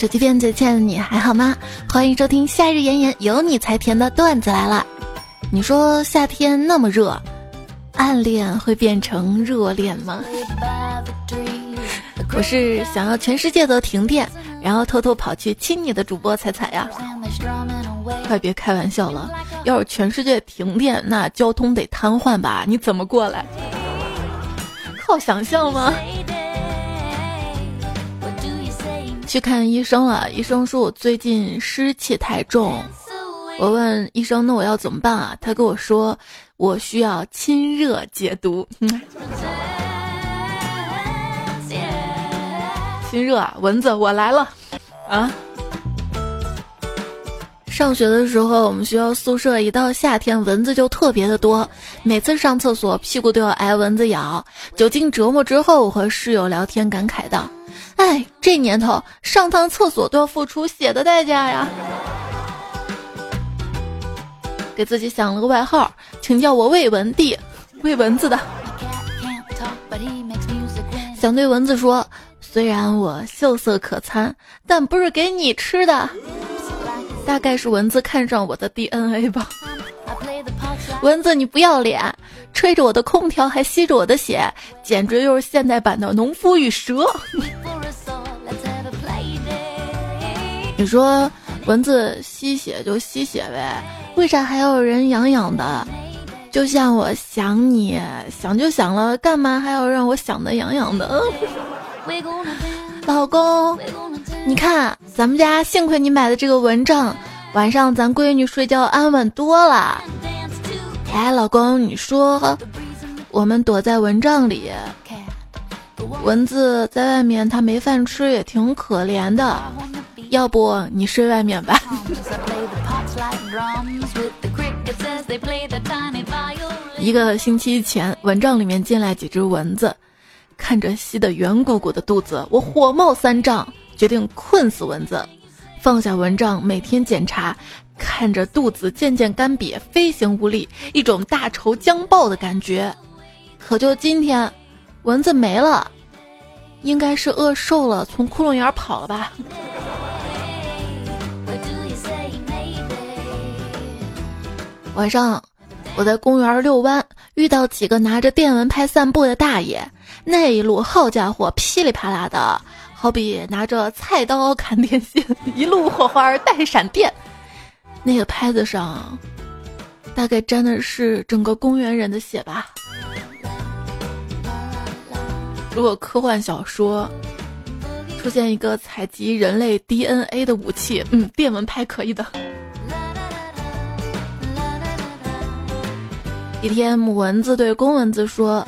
手机边最亲爱的你还好吗？欢迎收听夏日炎炎有你才甜的段子来了。你说夏天那么热，暗恋会变成热恋吗？我是想要全世界都停电，然后偷偷跑去亲你的主播彩彩呀！快别开玩笑了，要是全世界停电，那交通得瘫痪吧？你怎么过来？靠想象吗？去看医生了，医生说我最近湿气太重。我问医生，那我要怎么办啊？他跟我说，我需要清热解毒。亲热啊，蚊子，我来了，啊！上学的时候，我们学校宿舍一到夏天，蚊子就特别的多，每次上厕所屁股都要挨蚊子咬。久经折磨之后，我和室友聊天感慨道：“哎，这年头上趟厕所都要付出血的代价呀！”给自己想了个外号，请叫我喂蚊帝，喂蚊子的。想对蚊子说。虽然我秀色可餐，但不是给你吃的。大概是蚊子看上我的 DNA 吧。蚊子，你不要脸，吹着我的空调还吸着我的血，简直就是现代版的农夫与蛇。你说蚊子吸血就吸血呗，为啥还要人痒痒的？就像我想你想就想了，干嘛还要让我想的痒痒的？老公，你看咱们家幸亏你买的这个蚊帐，晚上咱闺女睡觉安稳多了。哎，老公，你说我们躲在蚊帐里，蚊子在外面它没饭吃也挺可怜的，要不你睡外面吧？一个星期前，蚊帐里面进来几只蚊子。看着吸得圆鼓鼓的肚子，我火冒三丈，决定困死蚊子。放下蚊帐，每天检查，看着肚子渐渐干瘪，飞行无力，一种大仇将报的感觉。可就今天，蚊子没了，应该是饿瘦了，从窟窿眼跑了吧。晚上，我在公园遛弯，遇到几个拿着电蚊拍散步的大爷。那一路，好家伙，噼里啪啦的，好比拿着菜刀砍电线，一路火花带闪电。那个拍子上，大概沾的是整个公园人的血吧。如果科幻小说出现一个采集人类 DNA 的武器，嗯，电蚊拍可以的。一天，母蚊子对公蚊子说。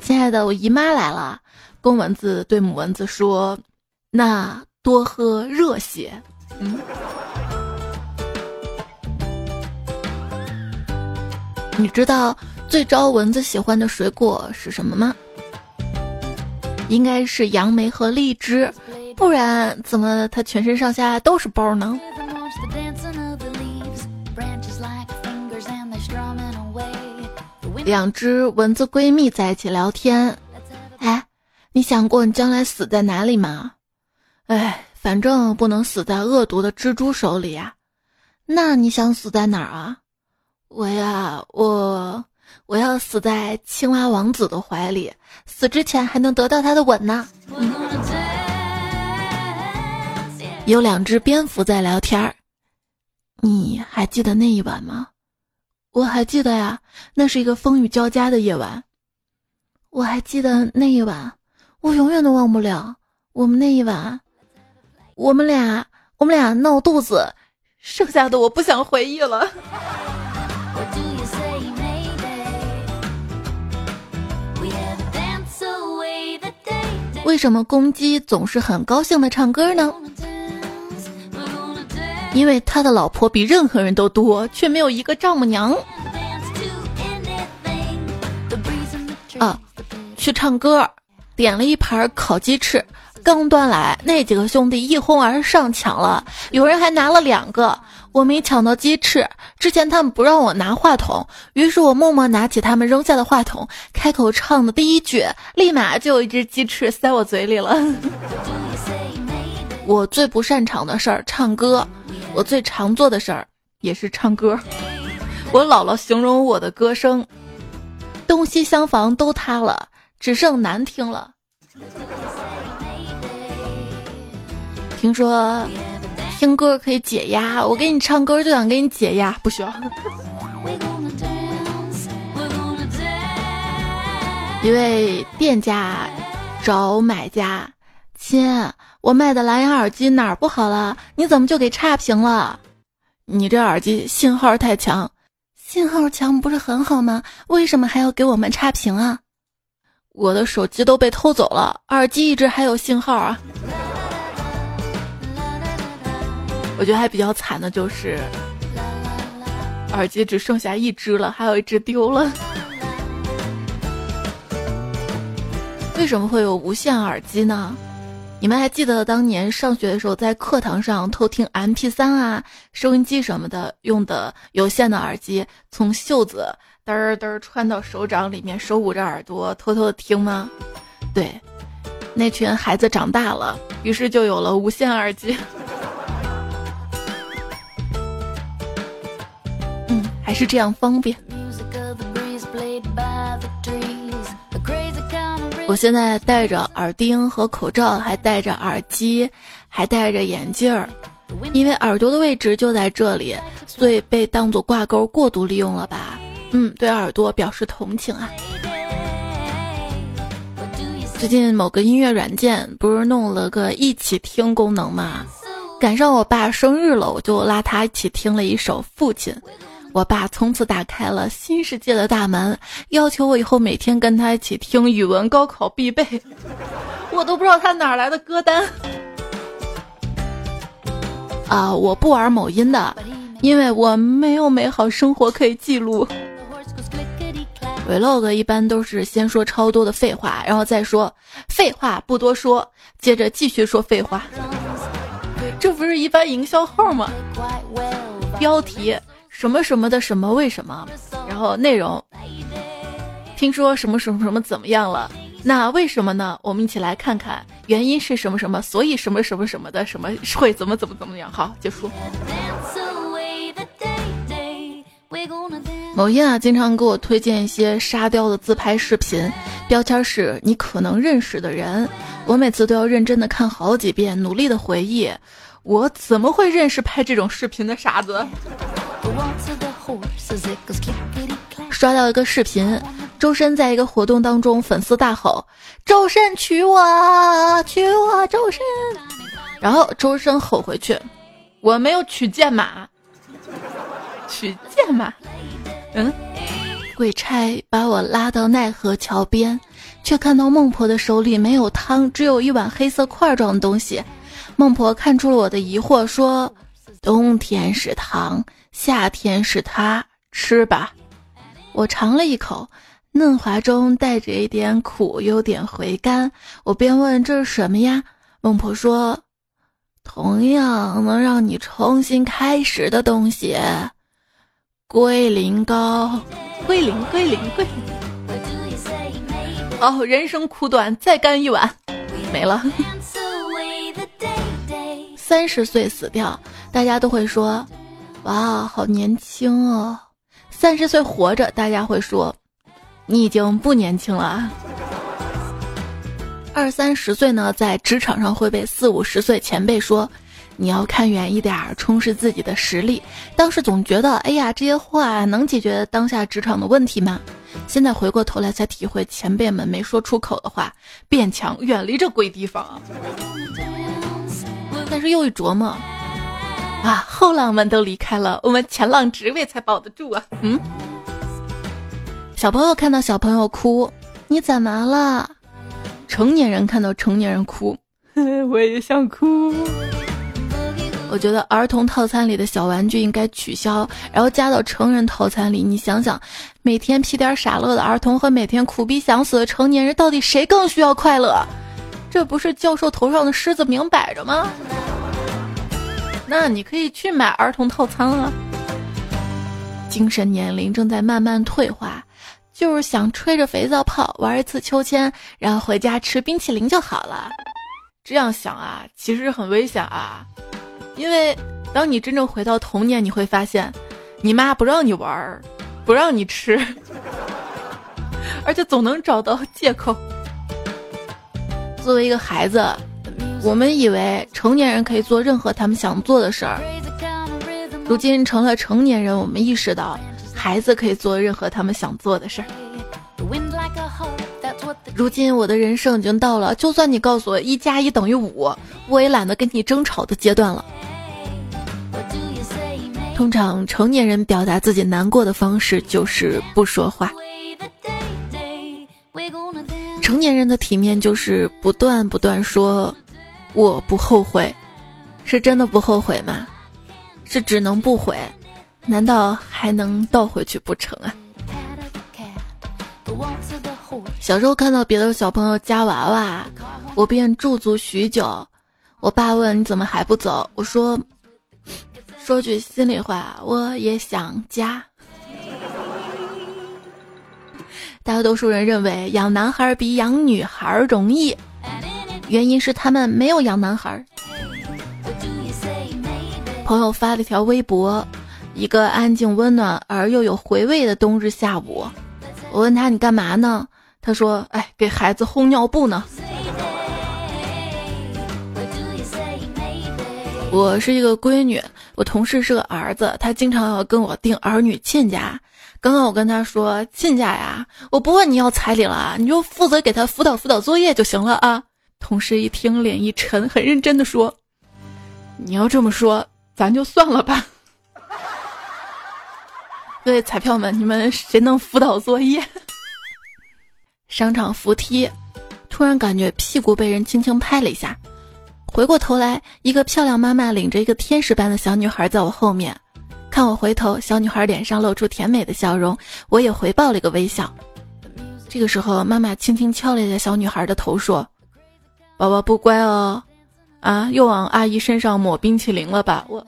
亲爱的，我姨妈来了。公蚊子对母蚊子说：“那多喝热血。”嗯，你知道最招蚊子喜欢的水果是什么吗？应该是杨梅和荔枝，不然怎么它全身上下都是包呢？两只蚊子闺蜜在一起聊天，哎，你想过你将来死在哪里吗？哎，反正不能死在恶毒的蜘蛛手里呀。那你想死在哪儿啊？我呀，我我要死在青蛙王子的怀里，死之前还能得到他的吻呢。有两只蝙蝠在聊天儿，你还记得那一晚吗？我还记得呀，那是一个风雨交加的夜晚。我还记得那一晚，我永远都忘不了。我们那一晚，我们俩，我们俩闹肚子，剩下的我不想回忆了。为什么公鸡总是很高兴的唱歌呢？因为他的老婆比任何人都多，却没有一个丈母娘。啊，去唱歌，点了一盘烤鸡翅，刚端来，那几个兄弟一哄而上抢了，有人还拿了两个。我没抢到鸡翅，之前他们不让我拿话筒，于是我默默拿起他们扔下的话筒，开口唱的第一句，立马就有一只鸡翅塞我嘴里了。我最不擅长的事儿唱歌，我最常做的事儿也是唱歌。我姥姥形容我的歌声，东西厢房都塌了，只剩难听了。听说听歌可以解压，我给你唱歌就想给你解压，不需要。一位店家找买家，亲，我卖的蓝牙耳机哪儿不好了？你怎么就给差评了？你这耳机信号太强，信号强不是很好吗？为什么还要给我们差评啊？我的手机都被偷走了，耳机一直还有信号啊。我觉得还比较惨的就是，耳机只剩下一只了，还有一只丢了。为什么会有无线耳机呢？你们还记得当年上学的时候，在课堂上偷听 MP3 啊、收音机什么的用的有线的耳机，从袖子嘚儿嘚儿穿到手掌里面，手捂着耳朵偷偷的听吗？对，那群孩子长大了，于是就有了无线耳机。还是这样方便。我现在戴着耳钉和口罩，还戴着耳机，还戴着眼镜儿，因为耳朵的位置就在这里，所以被当做挂钩过度利用了吧？嗯，对耳朵表示同情啊。最近某个音乐软件不是弄了个一起听功能吗？赶上我爸生日了，我就拉他一起听了一首《父亲》。我爸从此打开了新世界的大门，要求我以后每天跟他一起听语文高考必备。我都不知道他哪来的歌单。啊，我不玩某音的，因为我没有美好生活可以记录。vlog 一般都是先说超多的废话，然后再说废话不多说，接着继续说废话。这不是一般营销号吗？标题。什么什么的什么为什么？然后内容，听说什么什么什么怎么样了？那为什么呢？我们一起来看看原因是什么什么，所以什么什么什么的什么会怎么怎么怎么样？好，结束。某音啊，经常给我推荐一些沙雕的自拍视频，标签是你可能认识的人，我每次都要认真的看好几遍，努力的回忆，我怎么会认识拍这种视频的傻子？刷到一个视频，周深在一个活动当中，粉丝大吼：“周深娶我，娶我，周深！”然后周深吼回去：“我没有娶剑马，娶剑马。”嗯，鬼差把我拉到奈何桥边，却看到孟婆的手里没有汤，只有一碗黑色块状的东西。孟婆看出了我的疑惑，说：“冬天是汤。”夏天是它，吃吧。我尝了一口，嫩滑中带着一点苦，有点回甘。我便问：“这是什么呀？”孟婆说：“同样能让你重新开始的东西，龟苓膏。龟苓，龟苓，龟苓。哦，人生苦短，再干一碗，没了。三十岁死掉，大家都会说。哇，好年轻哦！三十岁活着，大家会说，你已经不年轻了。二三十岁呢，在职场上会被四五十岁前辈说，你要看远一点，充实自己的实力。当时总觉得，哎呀，这些话能解决当下职场的问题吗？现在回过头来才体会，前辈们没说出口的话，变强，远离这鬼地方。但是又一琢磨。啊，后浪们都离开了，我们前浪职位才保得住啊！嗯，小朋友看到小朋友哭，你怎么了？成年人看到成年人哭，我也想哭。我觉得儿童套餐里的小玩具应该取消，然后加到成人套餐里。你想想，每天屁颠傻乐的儿童和每天苦逼想死的成年人，到底谁更需要快乐？这不是教授头上的虱子明摆着吗？那你可以去买儿童套餐啊。精神年龄正在慢慢退化，就是想吹着肥皂泡玩一次秋千，然后回家吃冰淇淋就好了。这样想啊，其实很危险啊，因为当你真正回到童年，你会发现，你妈不让你玩儿，不让你吃，而且总能找到借口。作为一个孩子，我们以为成年人可以做任何他们想做的事儿，如今成了成年人，我们意识到，孩子可以做任何他们想做的事儿。如今我的人生已经到了，就算你告诉我一加一等于五，我也懒得跟你争吵的阶段了。通常成年人表达自己难过的方式就是不说话。成年人的体面就是不断不断说我不后悔，是真的不后悔吗？是只能不悔？难道还能倒回去不成啊？小时候看到别的小朋友夹娃娃，我便驻足许久。我爸问你怎么还不走？我说，说句心里话，我也想夹。大多数人认为养男孩比养女孩容易，原因是他们没有养男孩。朋友发了一条微博，一个安静温暖而又有回味的冬日下午。我问他你干嘛呢？他说：“哎，给孩子烘尿布呢。”我是一个闺女，我同事是个儿子，他经常要跟我订儿女亲家。刚刚我跟他说：“亲家呀，我不问你要彩礼了，你就负责给他辅导辅导作业就行了啊。”同事一听，脸一沉，很认真的说：“你要这么说，咱就算了吧。”各位彩票们，你们谁能辅导作业？商场扶梯，突然感觉屁股被人轻轻拍了一下，回过头来，一个漂亮妈妈领着一个天使般的小女孩在我后面，看我回头，小女孩脸上露出甜美的笑容，我也回报了一个微笑。这个时候，妈妈轻轻敲了一下小女孩的头，说：“宝宝不乖哦，啊，又往阿姨身上抹冰淇淋了吧？”我。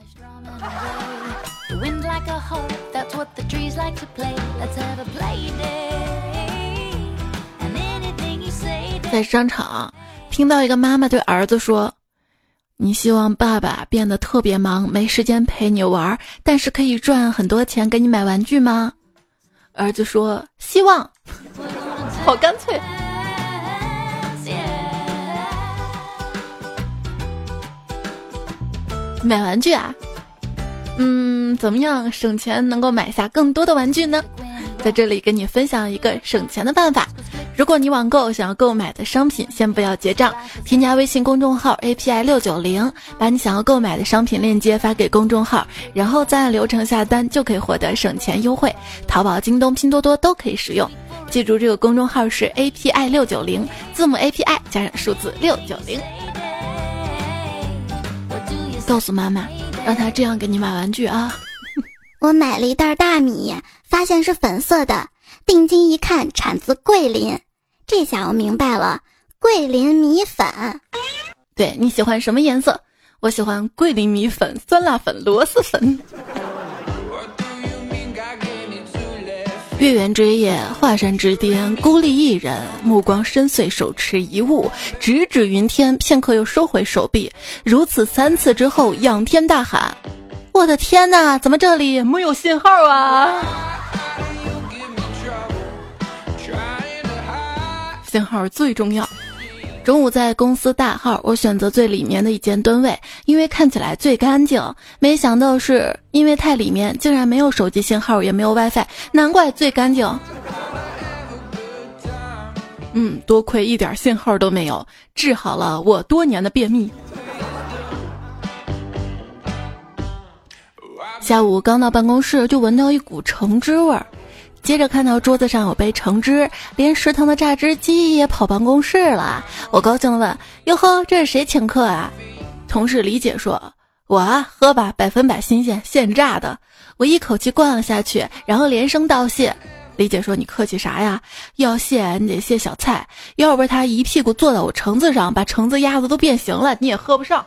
在商场听到一个妈妈对儿子说：“你希望爸爸变得特别忙，没时间陪你玩，但是可以赚很多钱给你买玩具吗？”儿子说：“希望。”好干脆。买玩具啊？嗯，怎么样省钱能够买下更多的玩具呢？在这里跟你分享一个省钱的办法。如果你网购想要购买的商品，先不要结账，添加微信公众号 API 六九零，把你想要购买的商品链接发给公众号，然后再按流程下单，就可以获得省钱优惠。淘宝、京东、拼多多都可以使用。记住，这个公众号是 API 六九零，字母 API 加上数字六九零。告诉妈妈，让她这样给你买玩具啊！我买了一袋大米，发现是粉色的。定睛一看，产自桂林，这下我明白了，桂林米粉。对你喜欢什么颜色？我喜欢桂林米粉、酸辣粉、螺蛳粉。月圆之夜，华山之巅，孤立一人，目光深邃，手持一物，直指云天，片刻又收回手臂，如此三次之后，仰天大喊：“我的天哪，怎么这里没有信号啊？”信号最重要。中午在公司大号，我选择最里面的一间蹲位，因为看起来最干净。没想到是因为太里面，竟然没有手机信号，也没有 WiFi，难怪最干净。嗯，多亏一点信号都没有，治好了我多年的便秘。下午刚到办公室，就闻到一股橙汁味儿。接着看到桌子上有杯橙汁，连食堂的榨汁机也跑办公室了。我高兴的问：“哟呵，这是谁请客啊？”同事李姐说：“我啊，喝吧，百分百新鲜，现榨的。”我一口气灌了下去，然后连声道谢。李姐说：“你客气啥呀？要谢你得谢小蔡，要不是他一屁股坐到我橙子上，把橙子压的都变形了，你也喝不上。”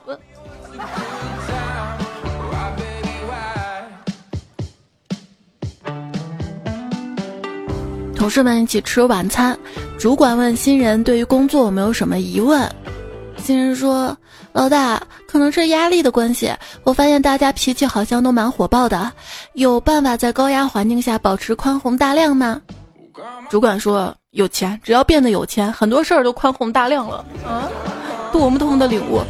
同事们一起吃晚餐，主管问新人对于工作有没有什么疑问，新人说：“老大，可能是压力的关系，我发现大家脾气好像都蛮火爆的，有办法在高压环境下保持宽宏大量吗？”主管说：“有钱，只要变得有钱，很多事儿都宽宏大量了。”啊，多么痛的领悟！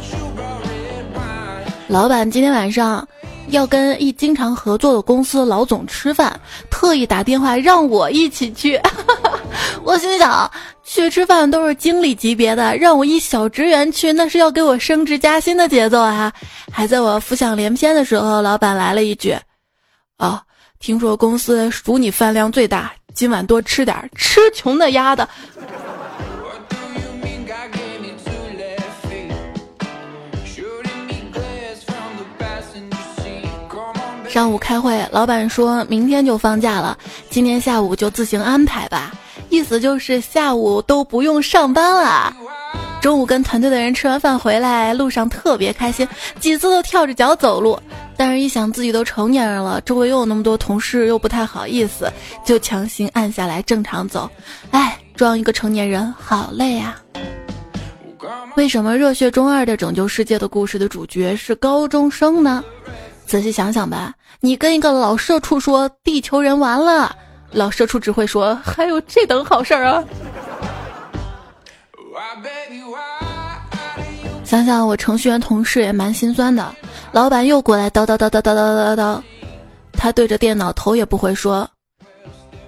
老板今天晚上要跟一经常合作的公司老总吃饭，特意打电话让我一起去。我心想，去吃饭都是经理级别的，让我一小职员去，那是要给我升职加薪的节奏啊！还在我浮想联翩的时候，老板来了一句：“哦，听说公司数你饭量最大，今晚多吃点，吃穷的丫的。”上午开会，老板说明天就放假了，今天下午就自行安排吧。意思就是下午都不用上班了。中午跟团队的人吃完饭回来，路上特别开心，几次都跳着脚走路。但是，一想自己都成年人了，周围又有那么多同事，又不太好意思，就强行按下来正常走。哎，装一个成年人好累啊！为什么《热血中二的拯救世界的故事》的主角是高中生呢？仔细想想吧，你跟一个老社畜说地球人完了，老社畜只会说还有这等好事儿啊。想想我程序员同事也蛮心酸的，老板又过来叨叨叨叨叨叨叨叨，他对着电脑头也不回说：“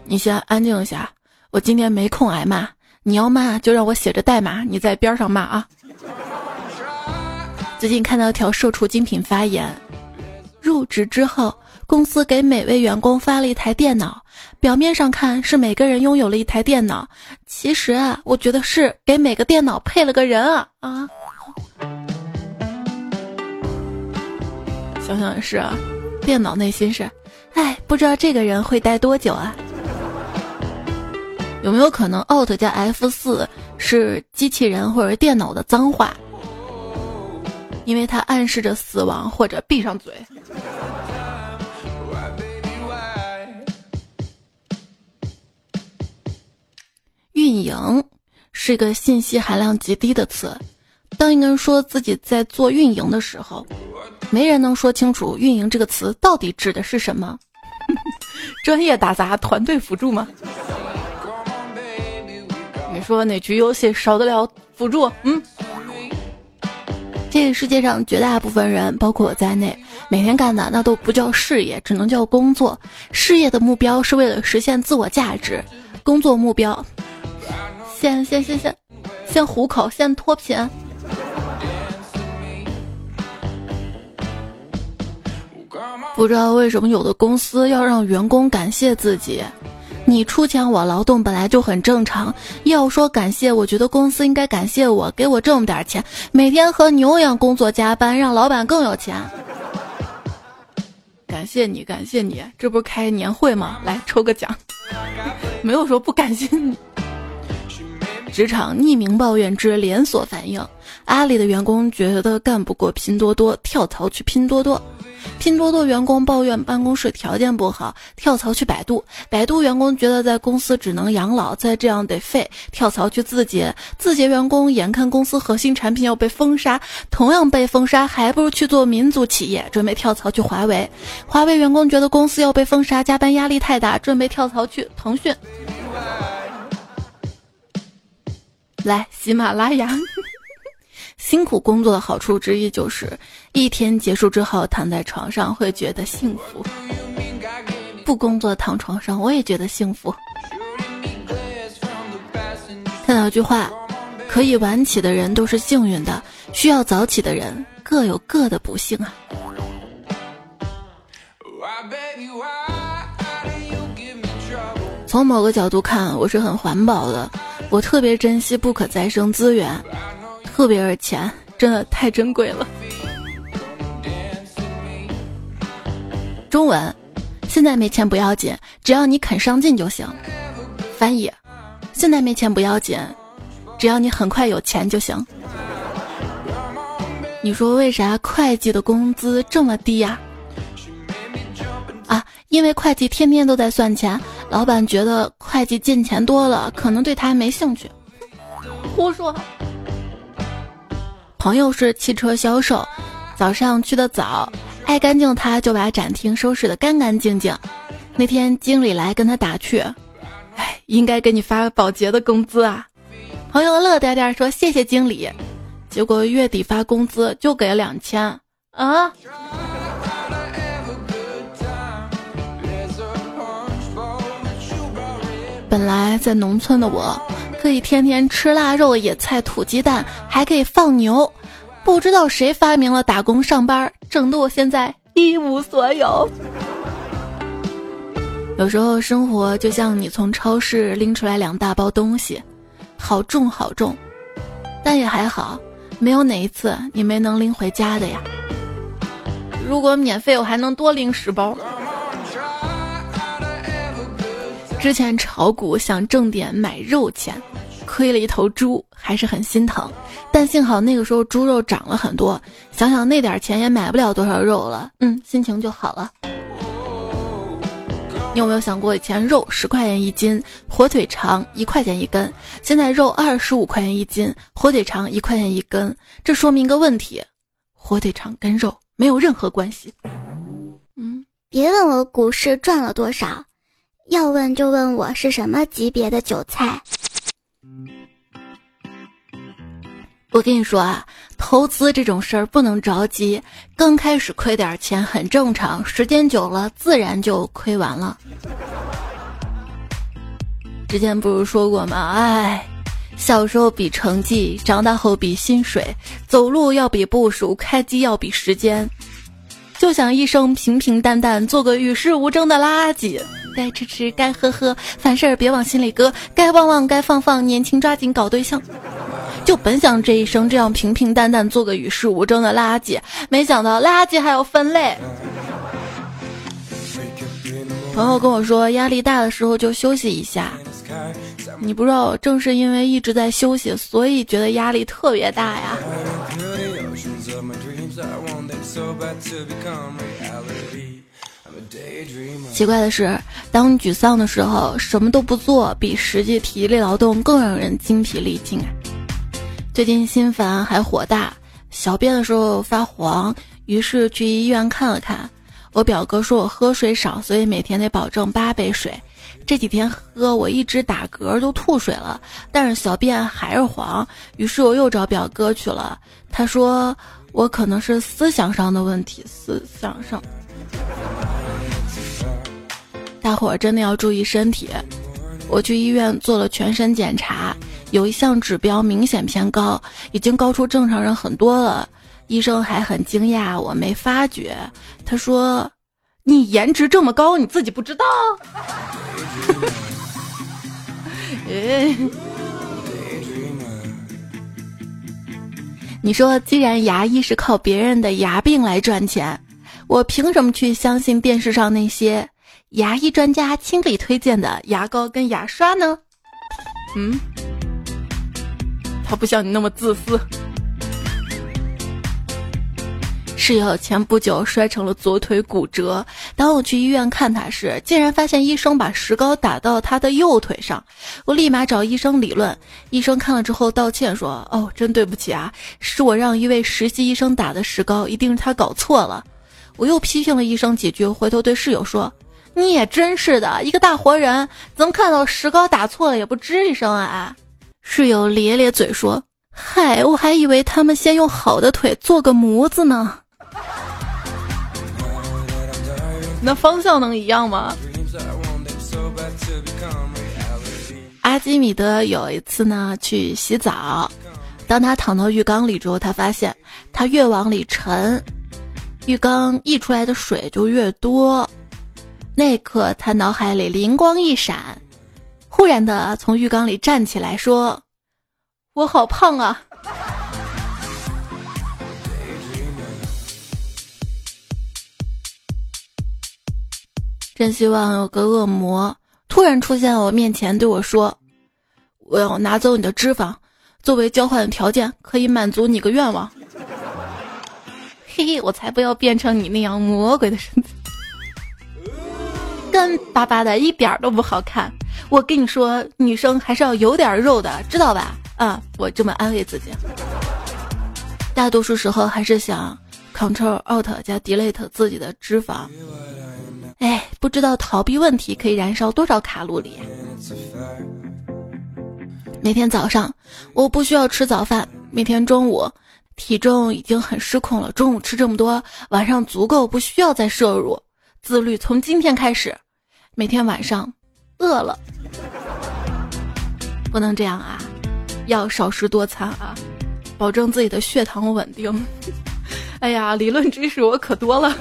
你先安静一下，我今天没空挨骂，你要骂就让我写着代码，你在边上骂啊。”最近看到一条社畜精品发言。入职之后，公司给每位员工发了一台电脑。表面上看是每个人拥有了一台电脑，其实啊，我觉得是给每个电脑配了个人啊啊！想想也是啊，电脑内心是，哎，不知道这个人会待多久啊？有没有可能 Alt 加 F 四是机器人或者电脑的脏话？因为它暗示着死亡，或者闭上嘴。运营是一个信息含量极低的词。当一个人说自己在做运营的时候，没人能说清楚“运营”这个词到底指的是什么。专业打杂，团队辅助吗？你说哪局游戏少得了辅助？嗯。这个世界上绝大部分人，包括我在内，每天干的那都不叫事业，只能叫工作。事业的目标是为了实现自我价值，工作目标，先先先先，先糊口，先脱贫。不知道为什么有的公司要让员工感谢自己。你出钱我劳动本来就很正常，要说感谢，我觉得公司应该感谢我，给我这么点钱，每天和牛一样工作加班，让老板更有钱。感谢你，感谢你，这不是开年会吗？来抽个奖，没有说不感谢你。职场匿名抱怨之连锁反应，阿里的员工觉得干不过拼多多，跳槽去拼多多。拼多多员工抱怨办公室条件不好，跳槽去百度；百度员工觉得在公司只能养老，再这样得废，跳槽去字节；字节员工眼看公司核心产品要被封杀，同样被封杀，还不如去做民族企业，准备跳槽去华为；华为员工觉得公司要被封杀，加班压力太大，准备跳槽去腾讯。来，喜马拉雅。辛苦工作的好处之一就是，一天结束之后躺在床上会觉得幸福。不工作躺床上我也觉得幸福。看到一句话，可以晚起的人都是幸运的，需要早起的人各有各的不幸啊。从某个角度看，我是很环保的，我特别珍惜不可再生资源。特别是钱，真的太珍贵了。中文，现在没钱不要紧，只要你肯上进就行。翻译，现在没钱不要紧，只要你很快有钱就行。你说为啥会计的工资这么低呀？啊，因为会计天天都在算钱，老板觉得会计进钱多了，可能对他没兴趣。胡说。朋友是汽车销售，早上去的早，爱干净，他就把展厅收拾的干干净净。那天经理来跟他打趣：“哎，应该给你发保洁的工资啊。”朋友乐颠颠说：“谢谢经理。”结果月底发工资就给了两千啊！本来在农村的我，可以天天吃腊肉、野菜、土鸡蛋，还可以放牛。不知道谁发明了打工上班，整得我现在一无所有。有时候生活就像你从超市拎出来两大包东西，好重好重，但也还好。没有哪一次你没能拎回家的呀？如果免费，我还能多拎十包。之前炒股想挣点买肉钱，亏了一头猪，还是很心疼。但幸好那个时候猪肉涨了很多，想想那点钱也买不了多少肉了，嗯，心情就好了。你有没有想过，以前肉十块钱一斤，火腿肠一块钱一根，现在肉二十五块钱一斤，火腿肠一块钱一根，这说明一个问题：火腿肠跟肉没有任何关系。嗯，别问我股市赚了多少，要问就问我是什么级别的韭菜。我跟你说啊，投资这种事儿不能着急，刚开始亏点钱很正常，时间久了自然就亏完了。之前不是说过吗？哎，小时候比成绩，长大后比薪水，走路要比步数，开机要比时间，就想一生平平淡淡，做个与世无争的垃圾。该吃吃，该喝喝，凡事别往心里搁，该忘忘，该放放，年轻抓紧搞对象。就本想这一生这样平平淡淡做个与世无争的垃圾，没想到垃圾还要分类。朋友跟我说，压力大的时候就休息一下。你不知道，正是因为一直在休息，所以觉得压力特别大呀。奇怪的是，当沮丧的时候，什么都不做，比实际体力劳动更让人精疲力尽啊。最近心烦还火大，小便的时候发黄，于是去医院看了看。我表哥说我喝水少，所以每天得保证八杯水。这几天喝，我一直打嗝都吐水了，但是小便还是黄。于是我又找表哥去了，他说我可能是思想上的问题，思想上。大伙儿真的要注意身体。我去医院做了全身检查。有一项指标明显偏高，已经高出正常人很多了。医生还很惊讶，我没发觉。他说：“你颜值这么高，你自己不知道？” 你说，既然牙医是靠别人的牙病来赚钱，我凭什么去相信电视上那些牙医专家亲力推荐的牙膏跟牙刷呢？嗯。他不像你那么自私。室友前不久摔成了左腿骨折，当我去医院看他时，竟然发现医生把石膏打到他的右腿上。我立马找医生理论，医生看了之后道歉说：“哦，真对不起啊，是我让一位实习医生打的石膏，一定是他搞错了。”我又批评了医生几句，回头对室友说：“你也真是的，一个大活人，怎么看到石膏打错了也不吱一声啊？”室友咧咧嘴说：“嗨，我还以为他们先用好的腿做个模子呢。那方向能一样吗？”阿基米德有一次呢去洗澡，当他躺到浴缸里之后，他发现他越往里沉，浴缸溢出来的水就越多。那刻，他脑海里灵光一闪。忽然的从浴缸里站起来说：“我好胖啊！”真希望有个恶魔突然出现在我面前，对我说：“我要拿走你的脂肪，作为交换的条件，可以满足你个愿望。”嘿嘿，我才不要变成你那样魔鬼的身子，干巴巴的，一点都不好看。我跟你说，女生还是要有点肉的，知道吧？啊，我这么安慰自己。大多数时候还是想 Control Alt 加 Delete 自己的脂肪。哎，不知道逃避问题可以燃烧多少卡路里。每天早上我不需要吃早饭，每天中午体重已经很失控了，中午吃这么多，晚上足够不需要再摄入。自律从今天开始，每天晚上饿了不能这样啊，要少食多餐啊，保证自己的血糖稳定。哎呀，理论知识我可多了。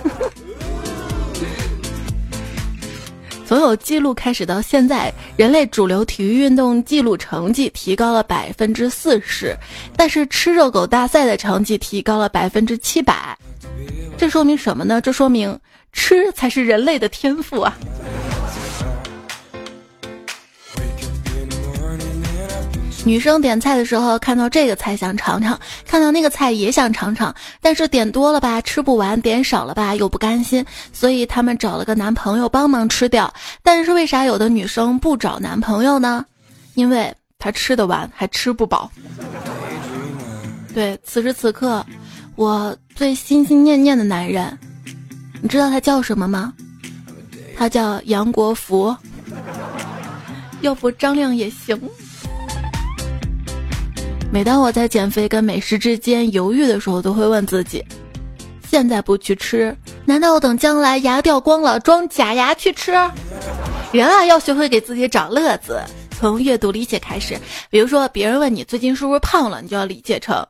从有记录开始到现在，人类主流体育运动记录成绩提高了百分之四十，但是吃热狗大赛的成绩提高了百分之七百。这说明什么呢？这说明吃才是人类的天赋啊！女生点菜的时候，看到这个菜想尝尝，看到那个菜也想尝尝，但是点多了吧吃不完，点少了吧又不甘心，所以他们找了个男朋友帮忙吃掉。但是为啥有的女生不找男朋友呢？因为她吃得完还吃不饱。对，此时此刻，我最心心念念的男人，你知道他叫什么吗？他叫杨国福。要不张亮也行。每当我在减肥跟美食之间犹豫的时候，都会问自己：现在不去吃，难道等将来牙掉光了装假牙去吃？人啊，要学会给自己找乐子，从阅读理解开始。比如说，别人问你最近是不是胖了，你就要理解成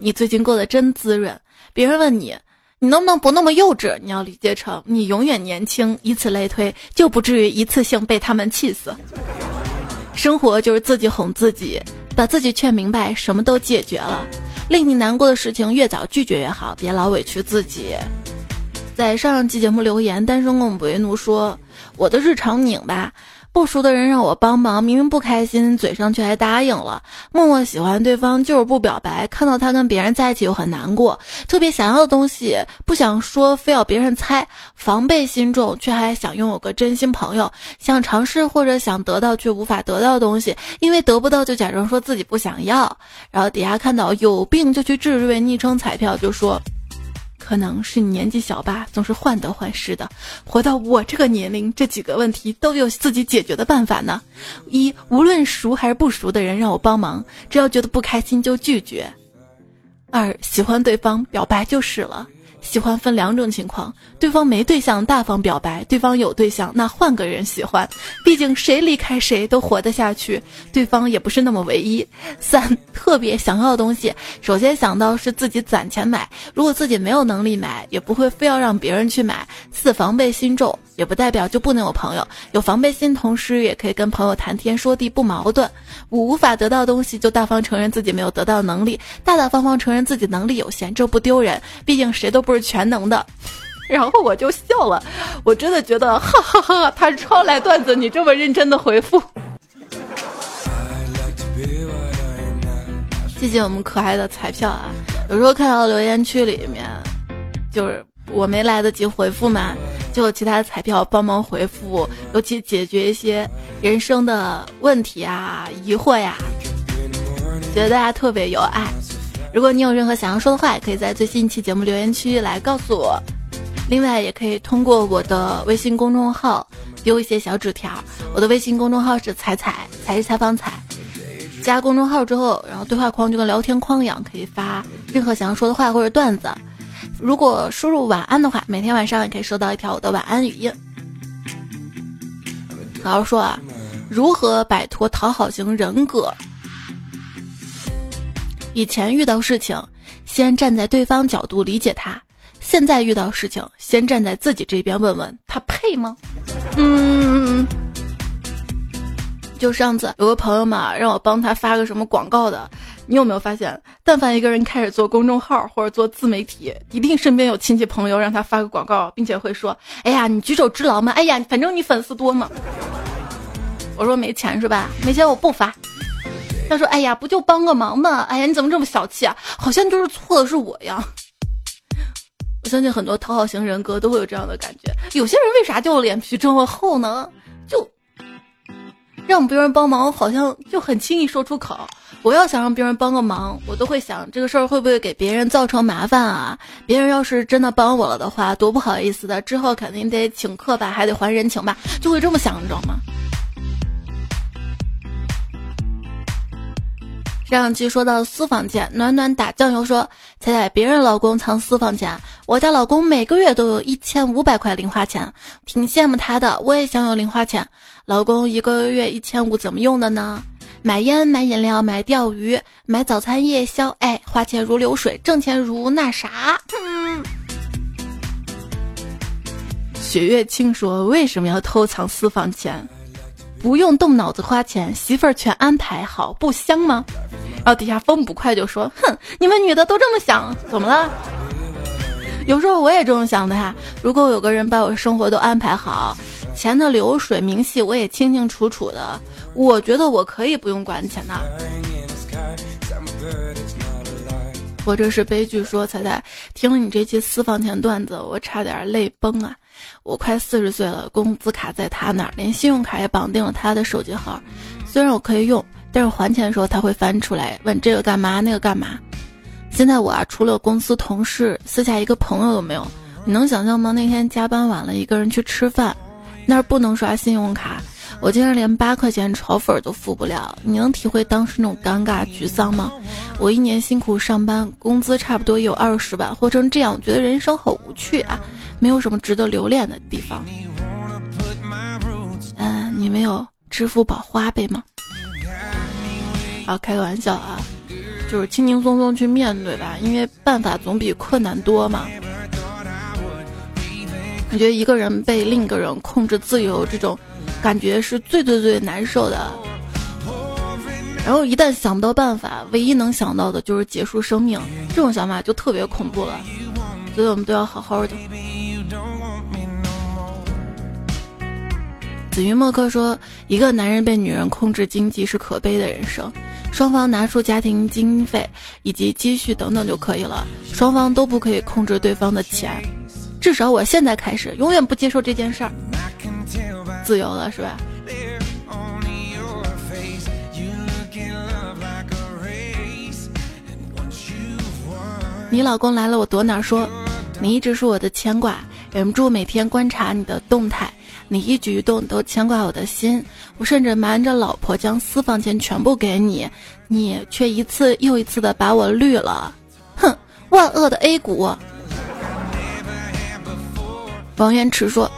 你最近过得真滋润；别人问你你能不能不那么幼稚，你要理解成你永远年轻。以此类推，就不至于一次性被他们气死。生活就是自己哄自己。把自己劝明白，什么都解决了。令你难过的事情越早拒绝越好，别老委屈自己。在上期节目留言，单身公不为奴说：“我的日常拧巴。”不熟的人让我帮忙，明明不开心，嘴上却还答应了。默默喜欢对方就是不表白，看到他跟别人在一起又很难过。特别想要的东西不想说，非要别人猜，防备心重，却还想拥有个真心朋友。想尝试或者想得到却无法得到的东西，因为得不到就假装说自己不想要。然后底下看到有病就去治，这位昵称彩票就说。可能是你年纪小吧，总是患得患失的。活到我这个年龄，这几个问题都有自己解决的办法呢。一，无论熟还是不熟的人让我帮忙，只要觉得不开心就拒绝。二，喜欢对方表白就是了。喜欢分两种情况：对方没对象，大方表白；对方有对象，那换个人喜欢。毕竟谁离开谁都活得下去，对方也不是那么唯一。三，特别想要的东西，首先想到是自己攒钱买，如果自己没有能力买，也不会非要让别人去买。四，防备心重，也不代表就不能有朋友，有防备心，同时也可以跟朋友谈天说地，不矛盾。我，无法得到东西就大方承认自己没有得到能力，大大方方承认自己能力有限，这不丢人，毕竟谁都不是全能的。然后我就笑了，我真的觉得，哈哈哈，他是抄来段子，你这么认真的回复，谢谢我们可爱的彩票啊！有时候看到留言区里面，就是我没来得及回复嘛，就有其他的彩票帮忙回复，尤其解决一些人生的问题啊、疑惑呀，觉得大家特别有爱。如果你有任何想要说的话，也可以在最新一期节目留言区来告诉我。另外，也可以通过我的微信公众号丢一些小纸条。我的微信公众号是彩彩，才是采访彩。加公众号之后，然后对话框就跟聊天框一样，可以发任何想要说的话或者段子。如果输入晚安的话，每天晚上也可以收到一条我的晚安语音。好好说啊，如何摆脱讨好型人格？以前遇到事情，先站在对方角度理解他。现在遇到事情，先站在自己这边问问他配吗？嗯，就上次有个朋友嘛，让我帮他发个什么广告的。你有没有发现，但凡一个人开始做公众号或者做自媒体，一定身边有亲戚朋友让他发个广告，并且会说：“哎呀，你举手之劳嘛，哎呀，反正你粉丝多嘛。”我说没钱是吧？没钱我不发。他说：“哎呀，不就帮个忙嘛，哎呀，你怎么这么小气啊？好像就是错的是我呀。”我相信很多讨好型人格都会有这样的感觉。有些人为啥就脸皮这么厚呢？就让别人帮忙，好像就很轻易说出口。我要想让别人帮个忙，我都会想这个事儿会不会给别人造成麻烦啊？别人要是真的帮我了的话，多不好意思的，之后肯定得请客吧，还得还人情吧，就会这么想，你知道吗？上期说到私房钱，暖暖打酱油说：“猜猜别人老公藏私房钱，我家老公每个月都有一千五百块零花钱，挺羡慕他的。我也想有零花钱。老公一个月一千五怎么用的呢？买烟、买饮料、买钓鱼、买早餐夜宵，哎，花钱如流水，挣钱如那啥。”雪月清说：“为什么要偷藏私房钱？不用动脑子花钱，媳妇儿全安排好，不香吗？”然后底下风不快就说：“哼，你们女的都这么想，怎么了？有时候我也这么想的哈。如果有个人把我生活都安排好，钱的流水明细我也清清楚楚的，我觉得我可以不用管钱的。或者是悲剧说，彩彩听了你这期私房钱段子，我差点泪崩啊！我快四十岁了，工资卡在他那儿，连信用卡也绑定了他的手机号，虽然我可以用。”但是还钱的时候他会翻出来问这个干嘛那个干嘛。现在我啊，除了公司同事，私下一个朋友都没有。你能想象吗？那天加班晚了，一个人去吃饭，那儿不能刷信用卡，我竟然连八块钱炒粉都付不了。你能体会当时那种尴尬沮丧吗？我一年辛苦上班，工资差不多有二十万，活成这样，觉得人生很无趣啊，没有什么值得留恋的地方。嗯，你没有支付宝花呗吗？啊，开个玩笑啊，就是轻轻松松去面对吧，因为办法总比困难多嘛。我觉得一个人被另一个人控制自由，这种感觉是最最最难受的。然后一旦想不到办法，唯一能想到的就是结束生命，这种想法就特别恐怖了。所以我们都要好好的。紫云墨客说：“一个男人被女人控制经济是可悲的人生。”双方拿出家庭经费以及积蓄等等就可以了，双方都不可以控制对方的钱。至少我现在开始永远不接受这件事儿，自由了是吧？你老公来了，我躲哪说？你一直是我的牵挂，忍不住每天观察你的动态。你一举一动都牵挂我的心，我甚至瞒着老婆将私房钱全部给你，你却一次又一次的把我绿了。哼，万恶的 A 股！王元池说：“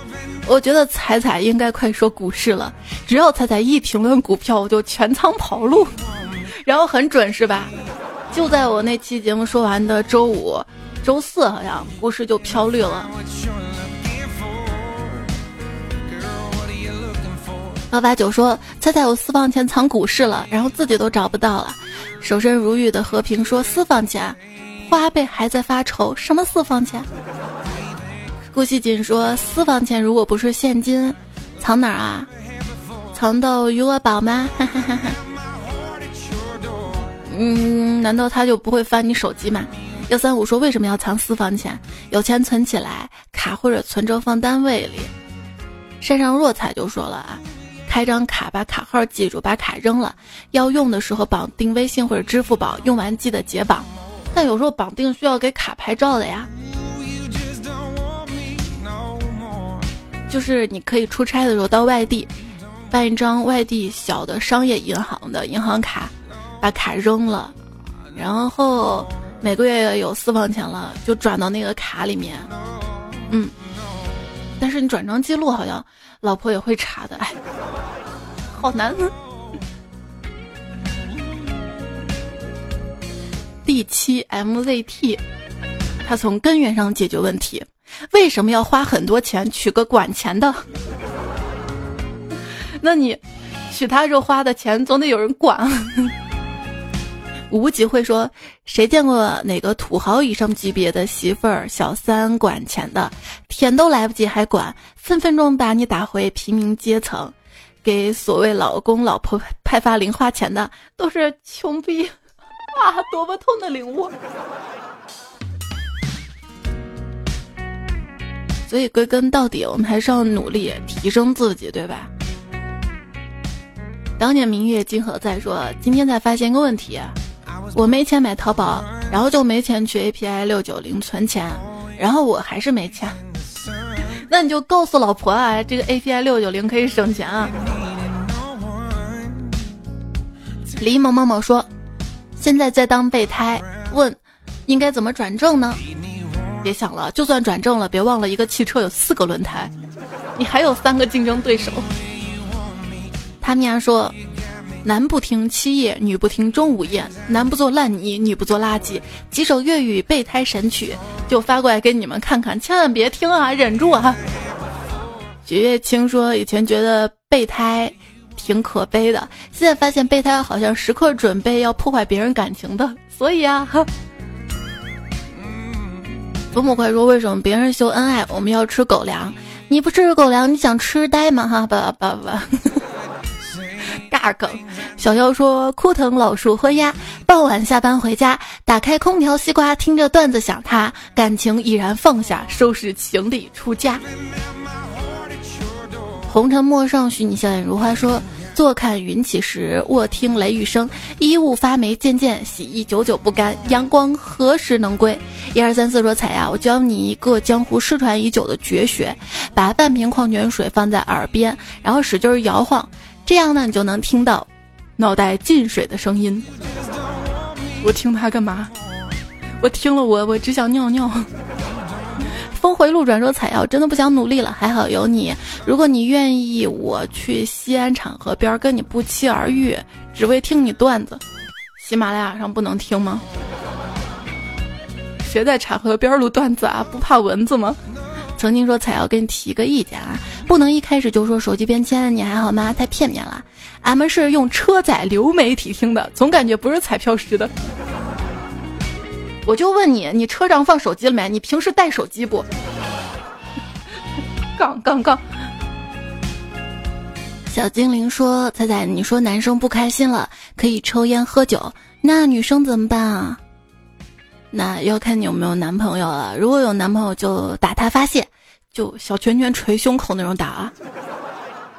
我觉得彩彩应该快说股市了，只要彩彩一评论股票，我就全仓跑路，然后很准是吧？就在我那期节目说完的周五、周四，好像股市就飘绿了。”幺八九说：“猜猜我私房钱藏股市了，然后自己都找不到了。”守身如玉的和平说：“私房钱，花呗还在发愁，什么私房钱？”顾惜锦说：“私房钱如果不是现金，藏哪儿啊？藏到余额宝吗？”嗯，难道他就不会翻你手机吗？幺三五说：“为什么要藏私房钱？有钱存起来，卡或者存折放单位里。”山上若彩就说了啊。开张卡，把卡号记住，把卡扔了。要用的时候绑定微信或者支付宝，用完记得解绑。但有时候绑定需要给卡拍照的呀。就是你可以出差的时候到外地，办一张外地小的商业银行的银行卡，把卡扔了，然后每个月有私房钱了，就转到那个卡里面。嗯，但是你转账记录好像。老婆也会查的，哎，好难。第七 MZT，他从根源上解决问题。为什么要花很多钱娶个管钱的？那你娶她时候花的钱，总得有人管。无极会说：“谁见过哪个土豪以上级别的媳妇儿、小三管钱的？舔都来不及还管，分分钟把你打回平民阶层。给所谓老公老婆派发零花钱的，都是穷逼啊！多么痛的领悟！所以归根到底，我们还是要努力提升自己，对吧？”当年明月今何在？说今天才发现一个问题，我没钱买淘宝，然后就没钱去 API 六九零存钱，然后我还是没钱。那你就告诉老婆啊，这个 API 六九零可以省钱啊。李某某某说，现在在当备胎，问应该怎么转正呢？别想了，就算转正了，别忘了一个汽车有四个轮胎，你还有三个竞争对手。他们家说，男不听七夜，女不听钟午夜，男不做烂泥，女不做垃圾。几首粤语备胎神曲就发过来给你们看看，千万别听啊，忍住啊。雪月清说，以前觉得备胎挺可悲的，现在发现备胎好像时刻准备要破坏别人感情的，所以啊。父母快说：“为什么别人秀恩爱，我们要吃狗粮？你不吃狗粮，你想痴呆吗？”哈，不不不，尬 梗。小妖说：“枯藤老树昏鸦，傍晚下班回家，打开空调西瓜，听着段子想他，感情已然放下，收拾行李出家。”红尘陌上，许你笑颜如花。说。坐看云起时，卧听雷雨声。衣物发霉渐渐，洗衣久久不干。阳光何时能归？一二三四说彩呀，我教你一个江湖失传已久的绝学：把半瓶矿泉水放在耳边，然后使劲摇晃，这样呢，你就能听到脑袋进水的声音。我听它干嘛？我听了，我我只想尿尿。峰回路转说采药真的不想努力了，还好有你。如果你愿意，我去西安场河边跟你不期而遇，只为听你段子。喜马拉雅上不能听吗？谁在场河边录段子啊？不怕蚊子吗？曾经说采药给你提个意见啊，不能一开始就说手机边签你还好吗？太片面了。俺们是用车载流媒体听的，总感觉不是彩票时的。我就问你，你车上放手机了没？你平时带手机不？杠杠杠！小精灵说：“彩彩，你说男生不开心了可以抽烟喝酒，那女生怎么办啊？那要看你有没有男朋友了。如果有男朋友，就打他发泄，就小拳拳捶胸口那种打啊，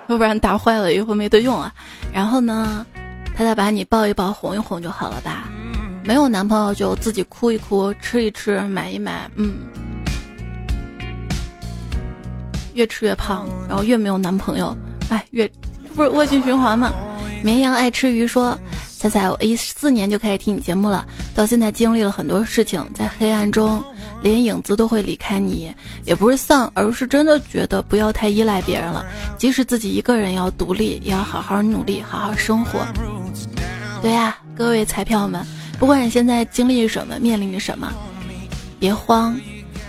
要不然打坏了以后没得用啊。然后呢，他再把你抱一抱，哄一哄就好了吧。”没有男朋友就自己哭一哭，吃一吃，买一买，嗯，越吃越胖，然后越没有男朋友，哎，越不是恶性循环吗？绵羊爱吃鱼说：“彩彩，我一四年就开始听你节目了，到现在经历了很多事情，在黑暗中，连影子都会离开你，也不是丧，而是真的觉得不要太依赖别人了，即使自己一个人要独立，也要好好努力，好好生活。对呀，各位彩票们。”不管你现在经历什么，面临着什么，别慌。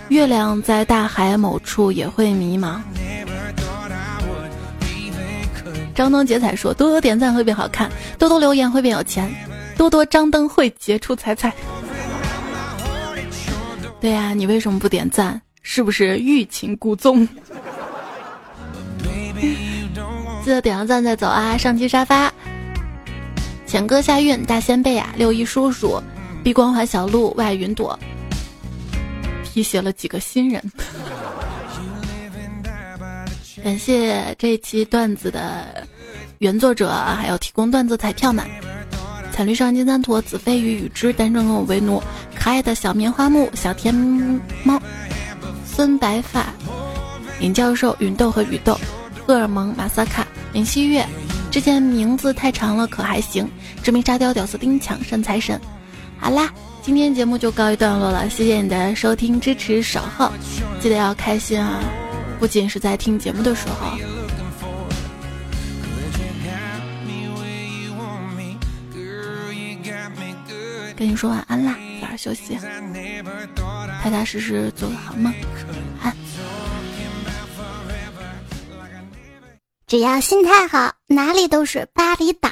月亮在大海某处也会迷茫。张灯结彩说：多多点赞会变好看，多多留言会变有钱，多多张灯会结出彩彩。对呀，你为什么不点赞？是不是欲擒故纵？记得点个赞再走啊！上期沙发。浅歌下韵，大仙贝啊，六一叔叔，碧光环小鹿，外云朵，提携了几个新人。感谢这一期段子的原作者，还有提供段子彩票们。彩绿上金三坨，子飞鱼，雨之单身跟我为奴，可爱的小棉花木，小天猫，孙白发，尹教授，芸豆和雨豆，荷尔蒙，马萨卡，林希月。之前名字太长了，可还行？知名沙雕、屌丝丁强、山财神。好啦，今天节目就告一段落了，谢谢你的收听支持守候，记得要开心啊！不仅是在听节目的时候，跟你说晚安啦，早点休息，踏踏实实做个好梦，安。只要心态好，哪里都是巴厘岛。